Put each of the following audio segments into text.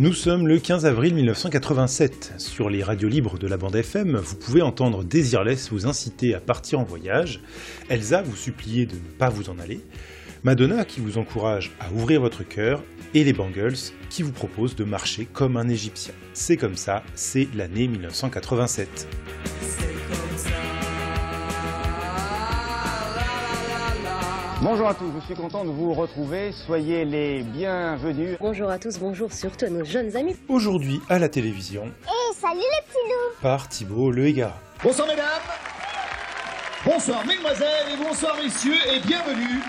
Nous sommes le 15 avril 1987. Sur les radios libres de la bande FM, vous pouvez entendre Desireless vous inciter à partir en voyage, Elsa vous supplier de ne pas vous en aller, Madonna qui vous encourage à ouvrir votre cœur, et les Bangles qui vous proposent de marcher comme un Égyptien. C'est comme ça, c'est l'année 1987. Bonjour à tous, je suis content de vous retrouver. Soyez les bienvenus. Bonjour à tous, bonjour surtout nos jeunes amis. Aujourd'hui à la télévision. Et salut les petits loups Par Thibaut Le Hégara. Bonsoir mesdames, bonsoir mesdemoiselles et bonsoir messieurs et bienvenue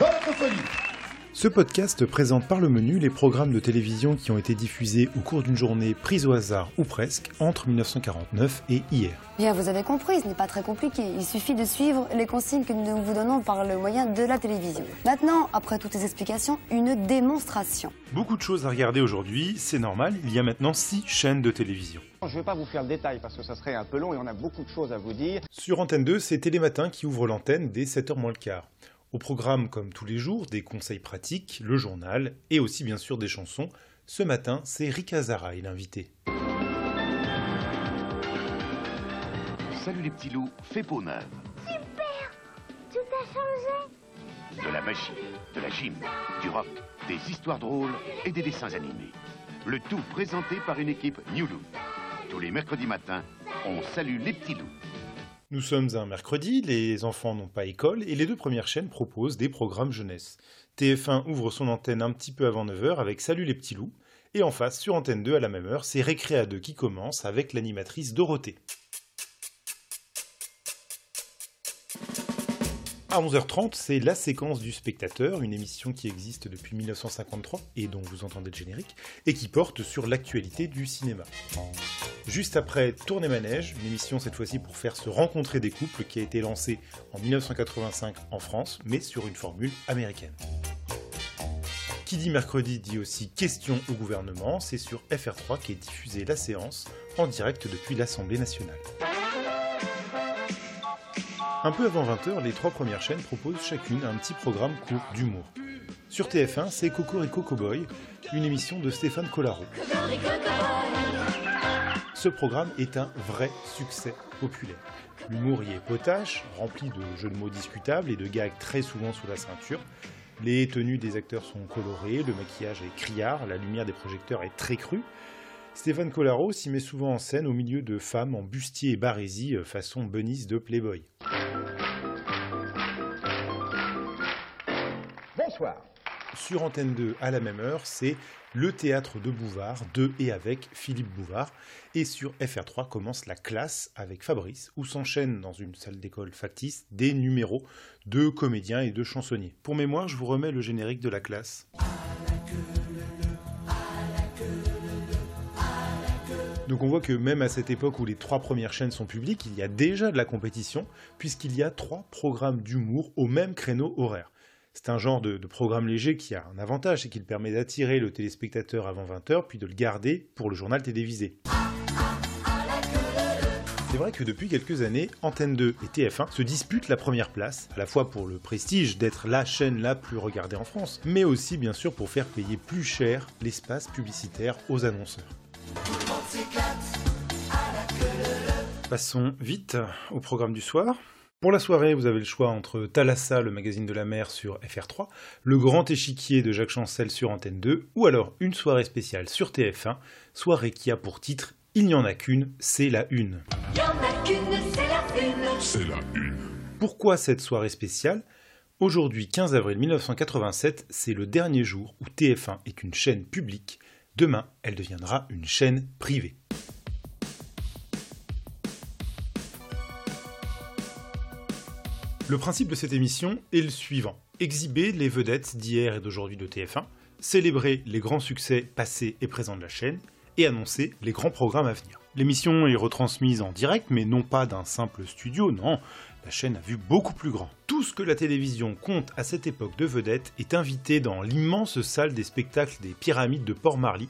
dans notre folie. Ce podcast présente par le menu les programmes de télévision qui ont été diffusés au cours d'une journée prise au hasard ou presque entre 1949 et hier. Bien, vous avez compris, ce n'est pas très compliqué. Il suffit de suivre les consignes que nous vous donnons par le moyen de la télévision. Maintenant, après toutes ces explications, une démonstration. Beaucoup de choses à regarder aujourd'hui, c'est normal, il y a maintenant 6 chaînes de télévision. Je ne vais pas vous faire le détail parce que ça serait un peu long et on a beaucoup de choses à vous dire. Sur Antenne 2, c'est Télématin qui ouvre l'antenne dès 7h moins le quart. Au programme, comme tous les jours, des conseils pratiques, le journal et aussi bien sûr des chansons. Ce matin, c'est Rika Zara, l'invité. Salut les petits loups, fait peau neuve. Super Tout a changé De la magie, de la gym, du rock, des histoires drôles et des dessins animés. Le tout présenté par une équipe New Look. Tous les mercredis matins, on salue les petits loups. Nous sommes un mercredi, les enfants n'ont pas école et les deux premières chaînes proposent des programmes jeunesse. TF1 ouvre son antenne un petit peu avant 9h avec Salut les petits loups et en face, sur Antenne 2 à la même heure, c'est Récréa 2 qui commence avec l'animatrice Dorothée. À 11h30, c'est La séquence du spectateur, une émission qui existe depuis 1953 et dont vous entendez le générique, et qui porte sur l'actualité du cinéma. Juste après Tournée Manège, une émission cette fois-ci pour faire se rencontrer des couples qui a été lancée en 1985 en France, mais sur une formule américaine. Qui dit mercredi dit aussi question au gouvernement, c'est sur FR3 qu'est diffusée la séance en direct depuis l'Assemblée nationale. Un peu avant 20h, les trois premières chaînes proposent chacune un petit programme court d'humour. Sur TF1, c'est Cocorico Cowboy, une émission de Stéphane Collaro. Ce programme est un vrai succès populaire. L'humour y est potache, rempli de jeux de mots discutables et de gags très souvent sous la ceinture. Les tenues des acteurs sont colorées, le maquillage est criard, la lumière des projecteurs est très crue. Stéphane Collaro s'y met souvent en scène au milieu de femmes en bustier et barésie façon bunnies de Playboy. Bonsoir. Sur Antenne 2 à la même heure, c'est le théâtre de Bouvard, de et avec Philippe Bouvard. Et sur FR3 commence la classe avec Fabrice, où s'enchaînent dans une salle d'école factice des numéros de comédiens et de chansonniers. Pour mémoire, je vous remets le générique de la classe. Donc on voit que même à cette époque où les trois premières chaînes sont publiques, il y a déjà de la compétition, puisqu'il y a trois programmes d'humour au même créneau horaire. C'est un genre de, programme léger qui a un avantage, c'est qu'il permet d'attirer le téléspectateur avant 20h, puis de le garder pour le journal télévisé. C'est vrai que depuis quelques années, Antenne 2 et TF1 se disputent la première place, à la fois pour le prestige d'être la chaîne la plus regardée en France, mais aussi bien sûr pour faire payer plus cher l'espace publicitaire aux annonceurs. Passons vite au programme du soir. Pour la soirée, vous avez le choix entre Thalassa, le magazine de la mer sur FR3, Le Grand Échiquier de Jacques Chancel sur Antenne 2, ou alors une soirée spéciale sur TF1, soirée qui a pour titre Il n'y en a qu'une, c'est la une. Il n'y en a qu'une, c'est la une. C'est la une. Pourquoi cette soirée spéciale? Aujourd'hui, 15 avril 1987, c'est le dernier jour où TF1 est une chaîne publique. Demain, elle deviendra une chaîne privée. Le principe de cette émission est le suivant. Exhiber les vedettes d'hier et d'aujourd'hui de TF1, célébrer les grands succès passés et présents de la chaîne, et annoncer les grands programmes à venir. L'émission est retransmise en direct, mais non pas d'un simple studio, non, la chaîne a vu beaucoup plus grand. Tout ce que la télévision compte à cette époque de vedettes est invité dans l'immense salle des spectacles des pyramides de Port-Marly,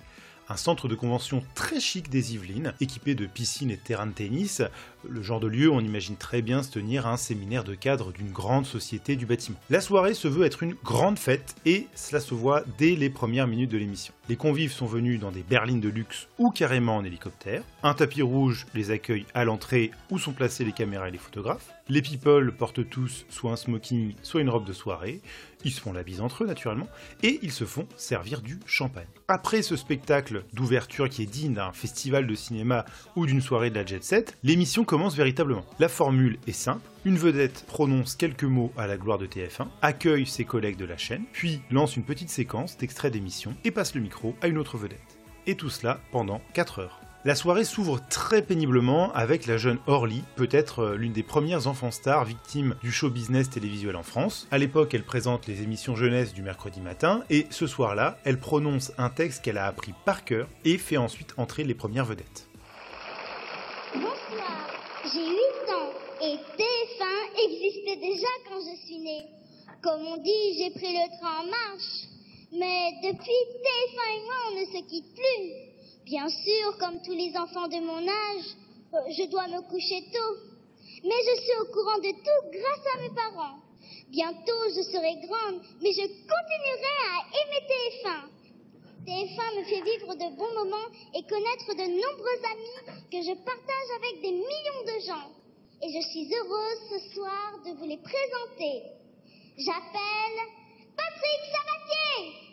un centre de convention très chic des Yvelines, équipé de piscines et de terrains de tennis, le genre de lieu on imagine très bien se tenir un séminaire de cadre d'une grande société du bâtiment. La soirée se veut être une grande fête et cela se voit dès les premières minutes de l'émission. Les convives sont venus dans des berlines de luxe ou carrément en hélicoptère. Un tapis rouge les accueille à l'entrée où sont placées les caméras et les photographes. Les people portent tous soit un smoking, soit une robe de soirée. Ils se font la bise entre eux naturellement et ils se font servir du champagne. Après ce spectacle d'ouverture qui est digne d'un festival de cinéma ou d'une soirée de la jet set, l'émission véritablement. La formule est simple, une vedette prononce quelques mots à la gloire de TF1, accueille ses collègues de la chaîne, puis lance une petite séquence d'extrait d'émission et passe le micro à une autre vedette. Et tout cela pendant 4 heures. La soirée s'ouvre très péniblement avec la jeune Orly, peut-être euh, l'une des premières enfants stars victimes du show business télévisuel en France. À l'époque, elle présente les émissions jeunesse du mercredi matin et ce soir-là, elle prononce un texte qu'elle a appris par cœur et fait ensuite entrer les premières vedettes. J'ai 8 ans et TF1 existait déjà quand je suis née. Comme on dit, j'ai pris le train en marche. Mais depuis, TF1 et moi, on ne se quitte plus. Bien sûr, comme tous les enfants de mon âge, euh, je dois me coucher tôt. Mais je suis au courant de tout grâce à mes parents. Bientôt, je serai grande, mais je continuerai à aimer TF1. TF1 me fait vivre de bons moments et connaître de nombreux amis que je partage avec des millions de gens. Et je suis heureuse ce soir de vous les présenter. J'appelle Patrick Sabatier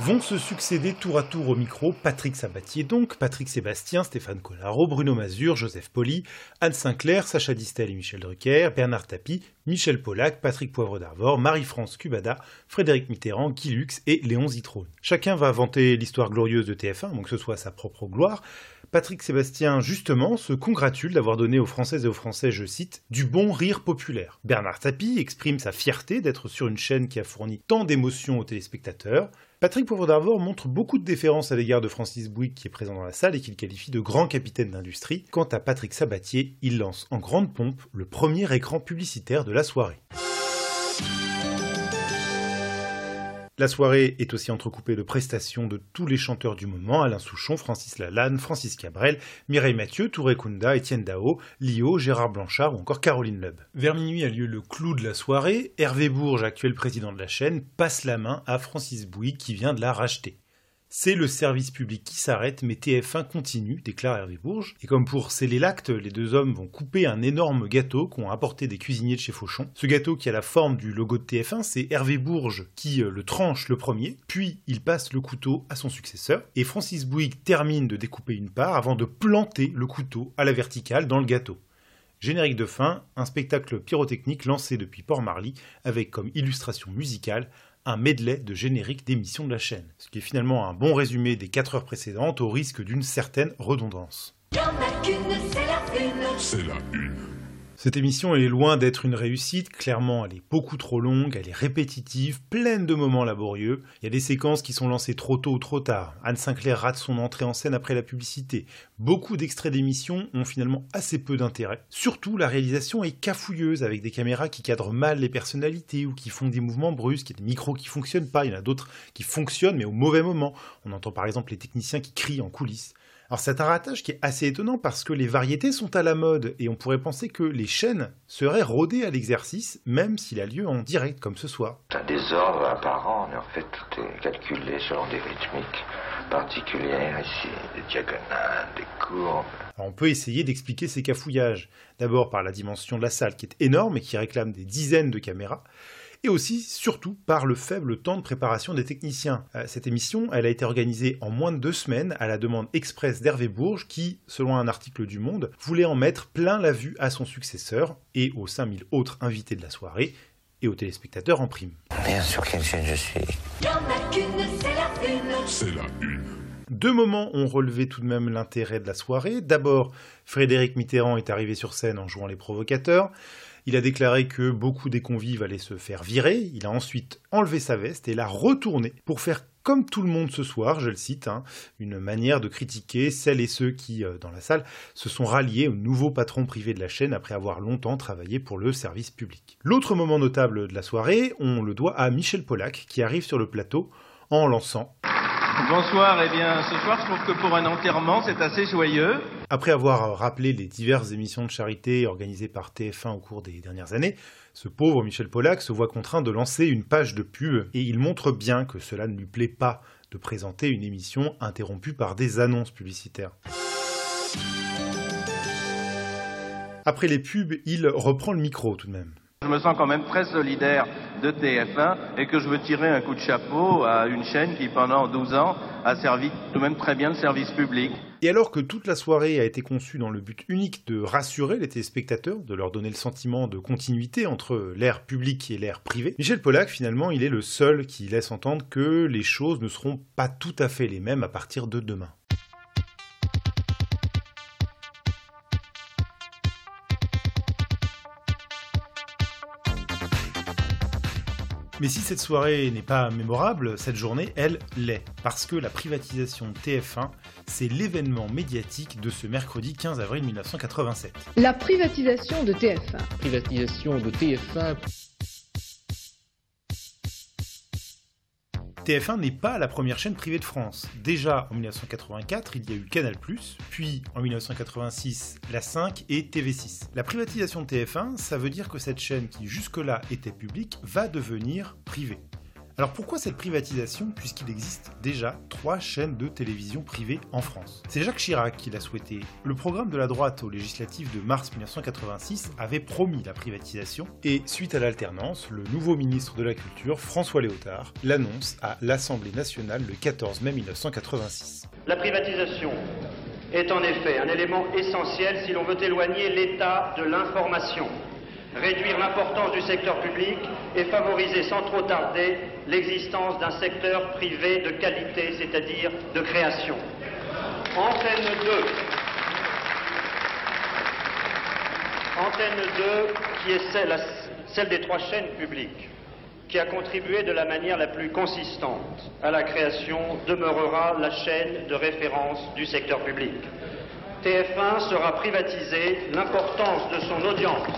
Vont se succéder tour à tour au micro Patrick Sabatier donc, Patrick Sébastien, Stéphane Collaro, Bruno Mazur, Joseph Poli, Anne Sinclair, Sacha Distel et Michel Drucker, Bernard Tapie, Michel Pollack, Patrick Poivre d'Arvor, Marie-France Cubada, Frédéric Mitterrand, Guy et Léon Zitrone. Chacun va vanter l'histoire glorieuse de TF1, donc que ce soit sa propre gloire. Patrick Sébastien, justement, se congratule d'avoir donné aux Françaises et aux Français, je cite, du bon rire populaire. Bernard Tapie exprime sa fierté d'être sur une chaîne qui a fourni tant d'émotions aux téléspectateurs. Patrick Poivre d'Arvor montre beaucoup de déférence à l'égard de Francis Bouygues qui est présent dans la salle et qu'il qualifie de grand capitaine d'industrie. Quant à Patrick Sabatier, il lance en grande pompe le premier écran publicitaire de la soirée. La soirée est aussi entrecoupée de prestations de tous les chanteurs du moment, Alain Souchon, Francis Lalanne, Francis Cabrel, Mireille Mathieu, Touré Kunda, Étienne Dao, Lio, Gérard Blanchard ou encore Caroline Loeb. Vers minuit a lieu le clou de la soirée, Hervé Bourges, actuel président de la chaîne, passe la main à Francis Bouygues qui vient de la racheter. C'est le service public qui s'arrête, mais TF1 continue, déclare Hervé Bourges. Et comme pour sceller l'acte, les deux hommes vont couper un énorme gâteau qu'ont apporté des cuisiniers de chez Fauchon. Ce gâteau qui a la forme du logo de TF1, c'est Hervé Bourges qui euh, le tranche le premier, puis il passe le couteau à son successeur, et Francis Bouygues termine de découper une part avant de planter le couteau à la verticale dans le gâteau. Générique de fin, un spectacle pyrotechnique lancé depuis Port-Marly avec comme illustration musicale un medley de génériques d'émissions de la chaîne, ce qui est finalement un bon résumé des 4 heures précédentes au risque d'une certaine redondance. c'est la une. Cette émission est loin d'être une réussite, clairement elle est beaucoup trop longue, elle est répétitive, pleine de moments laborieux, il y a des séquences qui sont lancées trop tôt ou trop tard, Anne Sinclair rate son entrée en scène après la publicité, beaucoup d'extraits d'émissions ont finalement assez peu d'intérêt, surtout la réalisation est cafouilleuse avec des caméras qui cadrent mal les personnalités ou qui font des mouvements brusques, il y a des micros qui fonctionnent pas, il y en a d'autres qui fonctionnent mais au mauvais moment, on entend par exemple les techniciens qui crient en coulisses. Alors c'est un ratage qui est assez étonnant parce que les variétés sont à la mode et on pourrait penser que les chaînes seraient rodées à l'exercice même s'il a lieu en direct comme ce soir. C'est un désordre apparent mais en fait tout est calculé selon des rythmiques particulières ici, des diagonales, des courbes. Alors on peut essayer d'expliquer ces cafouillages. D'abord par la dimension de la salle qui est énorme et qui réclame des dizaines de caméras et aussi, surtout, par le faible temps de préparation des techniciens. Euh, cette émission, elle a été organisée en moins de deux semaines à la demande express d'Hervé Bourges, qui, selon un article du Monde, voulait en mettre plein la vue à son successeur et aux 5000 autres invités de la soirée, et aux téléspectateurs en prime. Merde, sur quelle chaîne je suis Y en a qu'une, c'est la une. C'est la une. Deux moments ont relevé tout de même l'intérêt de la soirée. D'abord, Frédéric Mitterrand est arrivé sur scène en jouant les provocateurs. Il a déclaré que beaucoup des convives allaient se faire virer. Il a ensuite enlevé sa veste et l'a retournée pour faire comme tout le monde ce soir, je le cite, hein, une manière de critiquer celles et ceux qui, euh, dans la salle, se sont ralliés au nouveau patron privé de la chaîne après avoir longtemps travaillé pour le service public. L'autre moment notable de la soirée, on le doit à Michel Pollack, qui arrive sur le plateau en lançant Bonsoir, eh bien ce soir je trouve que pour un enterrement c'est assez joyeux. Après avoir rappelé les diverses émissions de charité organisées par TF1 au cours des dernières années, ce pauvre Michel Pollack se voit contraint de lancer une page de pub et il montre bien que cela ne lui plaît pas de présenter une émission interrompue par des annonces publicitaires. Après les pubs, il reprend le micro tout de même. Je me sens quand même très solidaire de TF1 et que je veux tirer un coup de chapeau à une chaîne qui pendant 12 ans a servi tout de même très bien le service public. Et alors que toute la soirée a été conçue dans le but unique de rassurer les téléspectateurs, de leur donner le sentiment de continuité entre l'ère public et l'ère privée, Michel Pollack finalement il est le seul qui laisse entendre que les choses ne seront pas tout à fait les mêmes à partir de demain. Mais si cette soirée n'est pas mémorable, cette journée, elle, l'est. Parce que la privatisation de TF1, c'est l'événement médiatique de ce mercredi 15 avril 1987. La privatisation de TF1. Privatisation de TF1. TF1 n'est pas la première chaîne privée de France. Déjà en 1984, il y a eu Canal+, puis en 1986, la 5 et TV6. La privatisation de TF1, ça veut dire que cette chaîne qui jusque-là était publique va devenir privée. Alors pourquoi cette privatisation puisqu'il existe déjà trois chaînes de télévision privées en France? C'est Jacques Chirac qui l'a souhaité. Le programme de la droite aux législatives de mars 1986 avait promis la privatisation et suite à l'alternance, le nouveau ministre de la Culture, François Léotard, l'annonce à l'Assemblée nationale le 14 mai 1986. La privatisation est en effet un élément essentiel si l'on veut éloigner l'État de l'information réduire l'importance du secteur public et favoriser sans trop tarder l'existence d'un secteur privé de qualité, c'est-à-dire de création. Antenne 2. Antenne 2, qui est celle, celle des trois chaînes publiques, qui a contribué de la manière la plus consistante à la création, demeurera la chaîne de référence du secteur public. TF1 sera privatisé, l'importance de son audience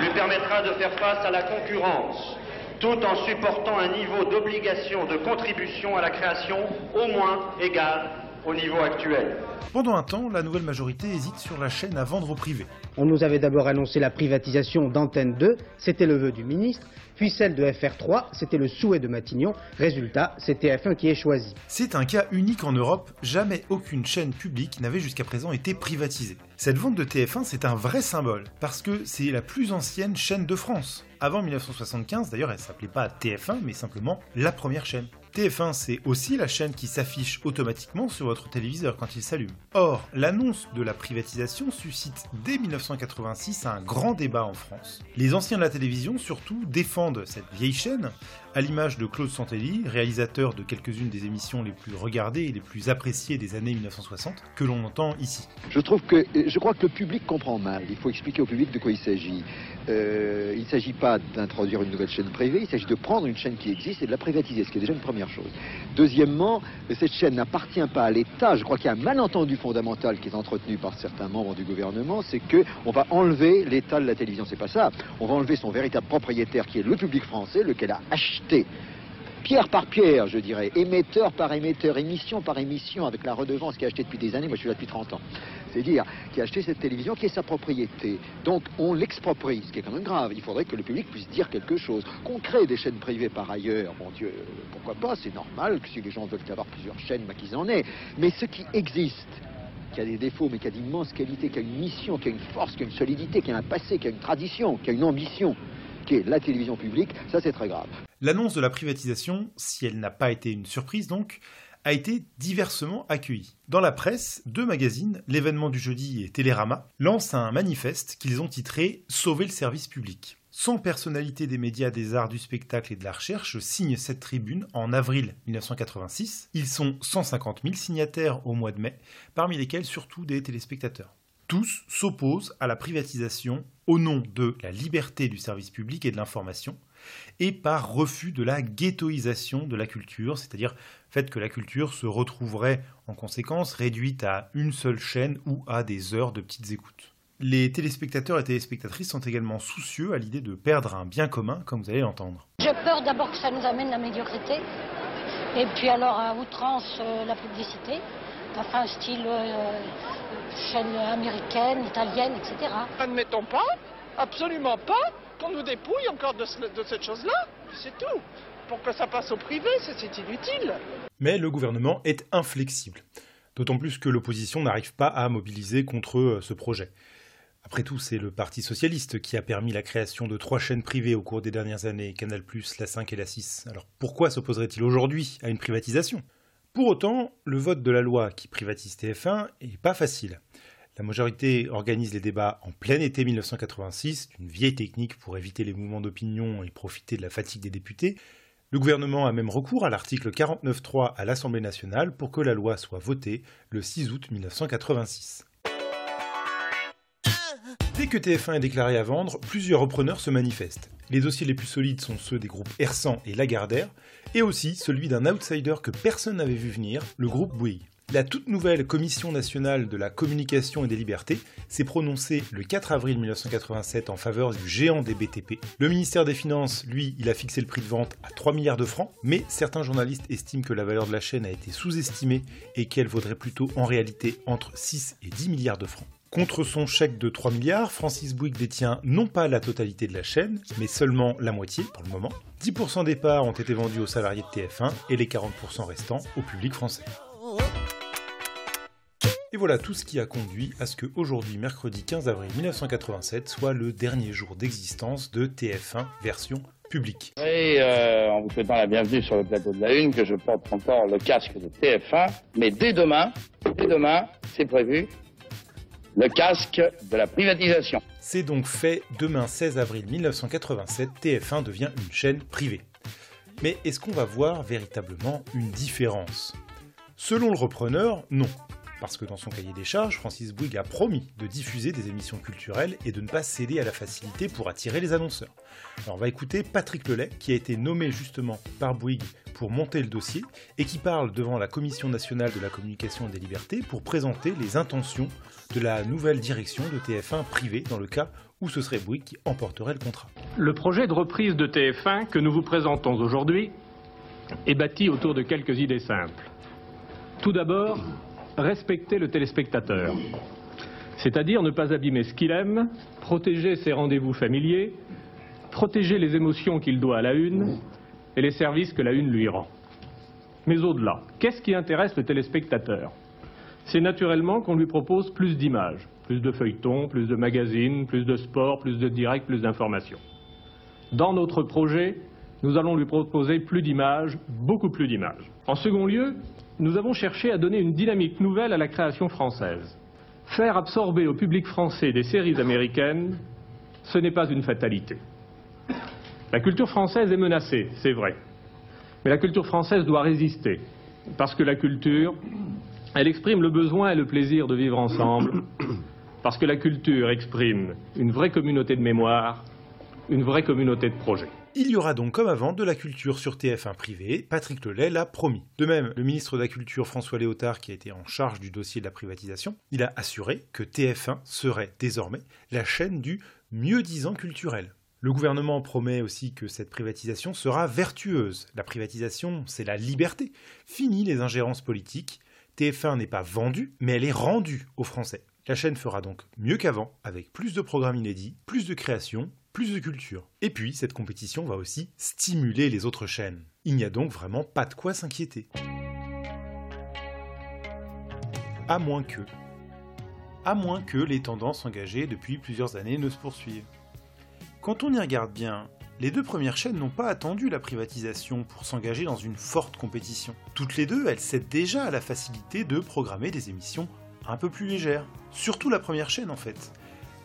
lui permettra de faire face à la concurrence, tout en supportant un niveau d'obligation de contribution à la création au moins égal au niveau actuel. Pendant un temps, la nouvelle majorité hésite sur la chaîne à vendre au privé. On nous avait d'abord annoncé la privatisation d'Antenne 2, c'était le vœu du ministre, puis celle de FR3, c'était le souhait de Matignon. Résultat, c'est TF1 qui est choisi. C'est un cas unique en Europe, jamais aucune chaîne publique n'avait jusqu'à présent été privatisée. Cette vente de TF1, c'est un vrai symbole, parce que c'est la plus ancienne chaîne de France. Avant 1975, d'ailleurs, elle s'appelait pas TF1, mais simplement la première chaîne. TF1, c'est aussi la chaîne qui s'affiche automatiquement sur votre téléviseur quand il s'allume. Or, l'annonce de la privatisation suscite dès 1986 un grand débat en France. Les anciens de la télévision, surtout, défendent cette vieille chaîne, à l'image de Claude Santelli, réalisateur de quelques-unes des émissions les plus regardées et les plus appréciées des années 1960, que l'on entend ici. Je trouve que, je crois que le public comprend mal. Il faut expliquer au public de quoi il s'agit. Euh, il ne s'agit pas d'introduire une nouvelle chaîne privée, il s'agit de prendre une chaîne qui existe et de la privatiser, ce qui est déjà une première chose. Deuxièmement, cette chaîne n'appartient pas à l'État. Je crois qu'il y a un malentendu fondamental qui est entretenu par certains membres du gouvernement, c'est qu'on va enlever l'État de la télévision. C'est pas ça. On va enlever son véritable propriétaire qui est le public français, lequel a acheté pierre par pierre, je dirais, émetteur par émetteur, émission par émission, avec la redevance qui a acheté depuis des années, moi je suis là depuis 30 ans, c'est dire qui a acheté cette télévision qui est sa propriété. Donc on l'exproprie, ce qui est quand même grave. Il faudrait que le public puisse dire quelque chose. Qu'on crée des chaînes privées par ailleurs, mon Dieu, pourquoi pas, c'est normal que si les gens veulent avoir plusieurs chaînes, bah, qu'ils en aient. Mais ce qui existe, qui a des défauts, mais qui a d'immenses qualités, qui a une mission, qui a une force, qui a une solidité, qui a un passé, qui a une tradition, qui a une ambition, qui est la télévision publique, ça c'est très grave. L'annonce de la privatisation, si elle n'a pas été une surprise donc, a été diversement accueillie. Dans la presse, deux magazines, l'événement du jeudi et Télérama, lancent un manifeste qu'ils ont titré Sauver le service public. 100 personnalités des médias, des arts, du spectacle et de la recherche signent cette tribune en avril 1986. Ils sont 150 000 signataires au mois de mai, parmi lesquels surtout des téléspectateurs. Tous s'opposent à la privatisation au nom de la liberté du service public et de l'information, et par refus de la ghettoisation de la culture, c'est-à-dire fait que la culture se retrouverait en conséquence réduite à une seule chaîne ou à des heures de petites écoutes. Les téléspectateurs et téléspectatrices sont également soucieux à l'idée de perdre un bien commun, comme vous allez l'entendre. J'ai peur d'abord que ça nous amène la médiocrité, et puis alors à outrance euh, la publicité. enfin style euh, chaîne américaine, italienne, etc. Admettons pas, absolument pas, qu'on nous dépouille encore de, de cette chose-là. C'est tout. Pour que ça passe au privé, c'est inutile. Mais le gouvernement est inflexible. D'autant plus que l'opposition n'arrive pas à mobiliser contre euh, ce projet. Après tout, c'est le Parti socialiste qui a permis la création de trois chaînes privées au cours des dernières années, Canal+, la 5 et la 6. Alors pourquoi s'opposerait-il aujourd'hui à une privatisation? Pour autant, le vote de la loi qui privatise TF1 est pas facile. La majorité organise les débats en plein été 1986, une vieille technique pour éviter les mouvements d'opinion et profiter de la fatigue des députés. Le gouvernement a même recours à l'article 49.3 à l'Assemblée nationale pour que la loi soit votée le 6 août 1986. Dès que TF1 est déclaré à vendre, plusieurs repreneurs se manifestent. Les dossiers les plus solides sont ceux des groupes Ersan et Lagardère, et aussi celui d'un outsider que personne n'avait vu venir, le groupe Bouygues. La toute nouvelle Commission nationale de la communication et des libertés s'est prononcée le 4 avril 1987 en faveur du géant des BTP. Le ministère des Finances, lui, il a fixé le prix de vente à 3 milliards de francs, mais certains journalistes estiment que la valeur de la chaîne a été sous-estimée et qu'elle vaudrait plutôt en réalité entre 6 et 10 milliards de francs. Contre son chèque de 3 milliards, Francis Bouygues détient non pas la totalité de la chaîne, mais seulement la moitié pour le moment. 10% des parts ont été vendus aux salariés de TF1 et les 40% restants au public français. Et voilà tout ce qui a conduit à ce que aujourd'hui, mercredi 15 avril 1987, soit le dernier jour d'existence de TF1 version publique. Et euh, en vous souhaitant la bienvenue sur le plateau de la Une, que je porte encore le casque de TF1, mais dès demain, dès demain, c'est prévu, le casque de la privatisation. C'est donc fait, demain 16 avril 1987, TF1 devient une chaîne privée. Mais est-ce qu'on va voir véritablement une différence? Selon le repreneur, non. Parce que dans son cahier des charges, Francis Bouygues a promis de diffuser des émissions culturelles et de ne pas céder à la facilité pour attirer les annonceurs. Alors on va écouter Patrick Lelay, qui a été nommé justement par Bouygues pour monter le dossier et qui parle devant la Commission nationale de la communication et des libertés pour présenter les intentions de la nouvelle direction de TF1 privée dans le cas où ce serait Bouygues qui emporterait le contrat. Le projet de reprise de TF1 que nous vous présentons aujourd'hui est bâti autour de quelques idées simples. Tout d'abord, respecter le téléspectateur, c'est-à-dire ne pas abîmer ce qu'il aime, protéger ses rendez-vous familiers, protéger les émotions qu'il doit à la une et les services que la une lui rend. Mais au-delà, qu'est-ce qui intéresse le téléspectateur? C'est naturellement qu'on lui propose plus d'images, plus de feuilletons, plus de magazines, plus de sport, plus de direct, plus d'informations. Dans notre projet, nous allons lui proposer plus d'images, beaucoup plus d'images. En second lieu, nous avons cherché à donner une dynamique nouvelle à la création française. Faire absorber au public français des séries américaines, ce n'est pas une fatalité. La culture française est menacée, c'est vrai. Mais la culture française doit résister. Parce que la culture, elle exprime le besoin et le plaisir de vivre ensemble. Parce que la culture exprime une vraie communauté de mémoire, une vraie communauté de projets. Il y aura donc comme avant de la culture sur TF1 privé, Patrick Lelay l'a promis. De même, le ministre de la Culture François Léotard, qui a été en charge du dossier de la privatisation, il a assuré que TF1 serait désormais la chaîne du mieux-disant culturel. Le gouvernement promet aussi que cette privatisation sera vertueuse. La privatisation, c'est la liberté. Fini les ingérences politiques. TF1 n'est pas vendue, mais elle est rendue aux Français. La chaîne fera donc mieux qu'avant, avec plus de programmes inédits, plus de créations, plus de culture. Et puis, cette compétition va aussi stimuler les autres chaînes. Il n'y a donc vraiment pas de quoi s'inquiéter. À moins que... À moins que les tendances engagées depuis plusieurs années ne se poursuivent. Quand on y regarde bien, les deux premières chaînes n'ont pas attendu la privatisation pour s'engager dans une forte compétition. Toutes les deux, elles cèdent déjà à la facilité de programmer des émissions un peu plus légères. Surtout la première chaîne en fait.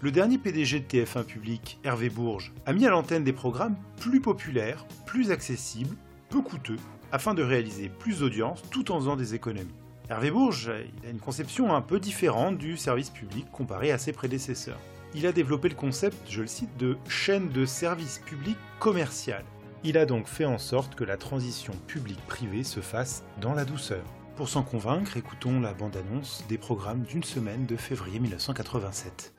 Le dernier PDG de TF1 Public, Hervé Bourges, a mis à l'antenne des programmes plus populaires, plus accessibles, peu coûteux, afin de réaliser plus d'audience tout en faisant des économies. Hervé Bourges a une conception un peu différente du service public comparé à ses prédécesseurs. Il a développé le concept, je le cite, de chaîne de service public commercial. Il a donc fait en sorte que la transition publique-privée se fasse dans la douceur. Pour s'en convaincre, écoutons la bande-annonce des programmes d'une semaine de février 1987.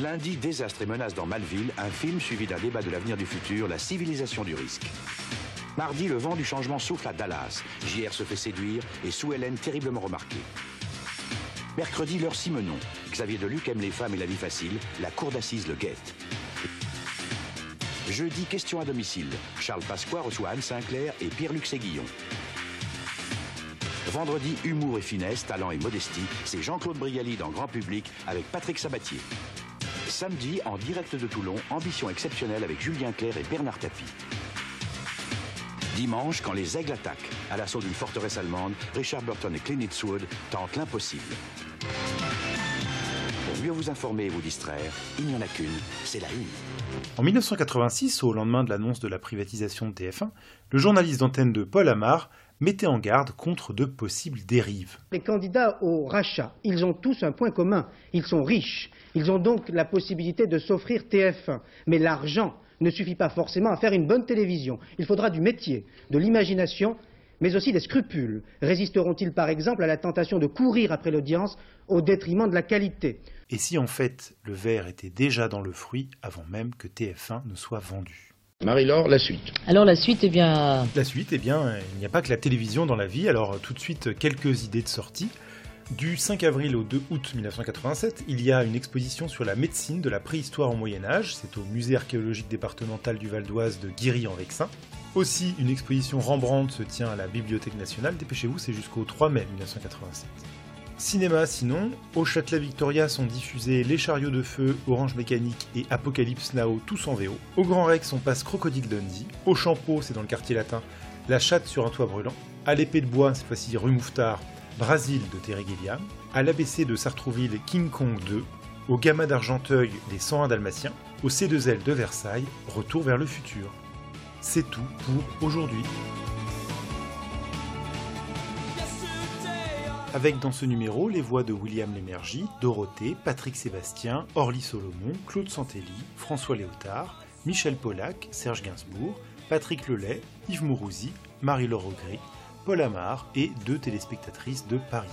Lundi, désastre et menace dans Malville, un film suivi d'un débat de l'avenir du futur, la civilisation du risque. Mardi, le vent du changement souffle à Dallas. JR se fait séduire et Sue Ellen terriblement remarquée. Mercredi, l'heure Simenon. Xavier Deluc aime les femmes et la vie facile. La cour d'assises le guette. Jeudi, question à domicile. Charles Pasqua reçoit Anne Sinclair et Pierre-Luc Séguillon. Vendredi, humour et finesse, talent et modestie. C'est Jean-Claude Brialy dans Grand Public avec Patrick Sabatier. Samedi, en direct de Toulon, ambition exceptionnelle avec Julien Clerc et Bernard Tapie. Dimanche, quand les aigles attaquent, à l'assaut d'une forteresse allemande, Richard Burton et Clint Eastwood tentent l'impossible. Pour mieux vous informer et vous distraire, il n'y en a qu'une, c'est la une. En 1986, au lendemain de l'annonce de la privatisation de TF1, le journaliste d'antenne de Paul Amar mettait en garde contre de possibles dérives. Les candidats au rachat, ils ont tous un point commun, ils sont riches. Ils ont donc la possibilité de s'offrir TF1. Mais l'argent ne suffit pas forcément à faire une bonne télévision. Il faudra du métier, de l'imagination, mais aussi des scrupules. Résisteront-ils par exemple à la tentation de courir après l'audience au détriment de la qualité? Et si en fait le verre était déjà dans le fruit avant même que TF1 ne soit vendu? Marie-Laure, la suite. Alors la suite, eh bien... La suite, eh bien, il n'y a pas que la télévision dans la vie, alors tout de suite quelques idées de sortie. Du 5 avril au 2 août 1987, il y a une exposition sur la médecine de la préhistoire au Moyen Âge, c'est au musée archéologique départemental du Val d'Oise de Guiry en Vexin. Aussi, une exposition Rembrandt se tient à la Bibliothèque nationale, dépêchez-vous, c'est jusqu'au 3 mai 1987. Cinéma sinon, au Châtelet Victoria sont diffusés Les Chariots de Feu, Orange Mécanique et Apocalypse Now, tous en VO. Au Grand Rex, on passe Crocodile Dundee. Au Champeau, c'est dans le quartier latin, La Chatte sur un toit brûlant. À l'épée de bois, cette fois-ci rue Mouffetard, Brasil de Terry Gilliam. À l'ABC de Sartrouville, King Kong 2. Au Gamma d'Argenteuil, Les 101 Dalmatiens. Au C2L de Versailles, Retour vers le futur. C'est tout pour aujourd'hui. avec dans ce numéro les voix de William Lémergie, Dorothée, Patrick Sébastien, Orly Solomon, Claude Santelli, François Léotard, Michel Pollack, Serge Gainsbourg, Patrick Lelay, Yves Mourouzi, Marie-Laure Augret, Paul Amar et deux téléspectatrices de Paris.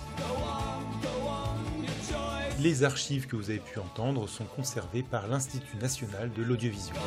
Les archives que vous avez pu entendre sont conservées par l'Institut national de l'audiovisuel.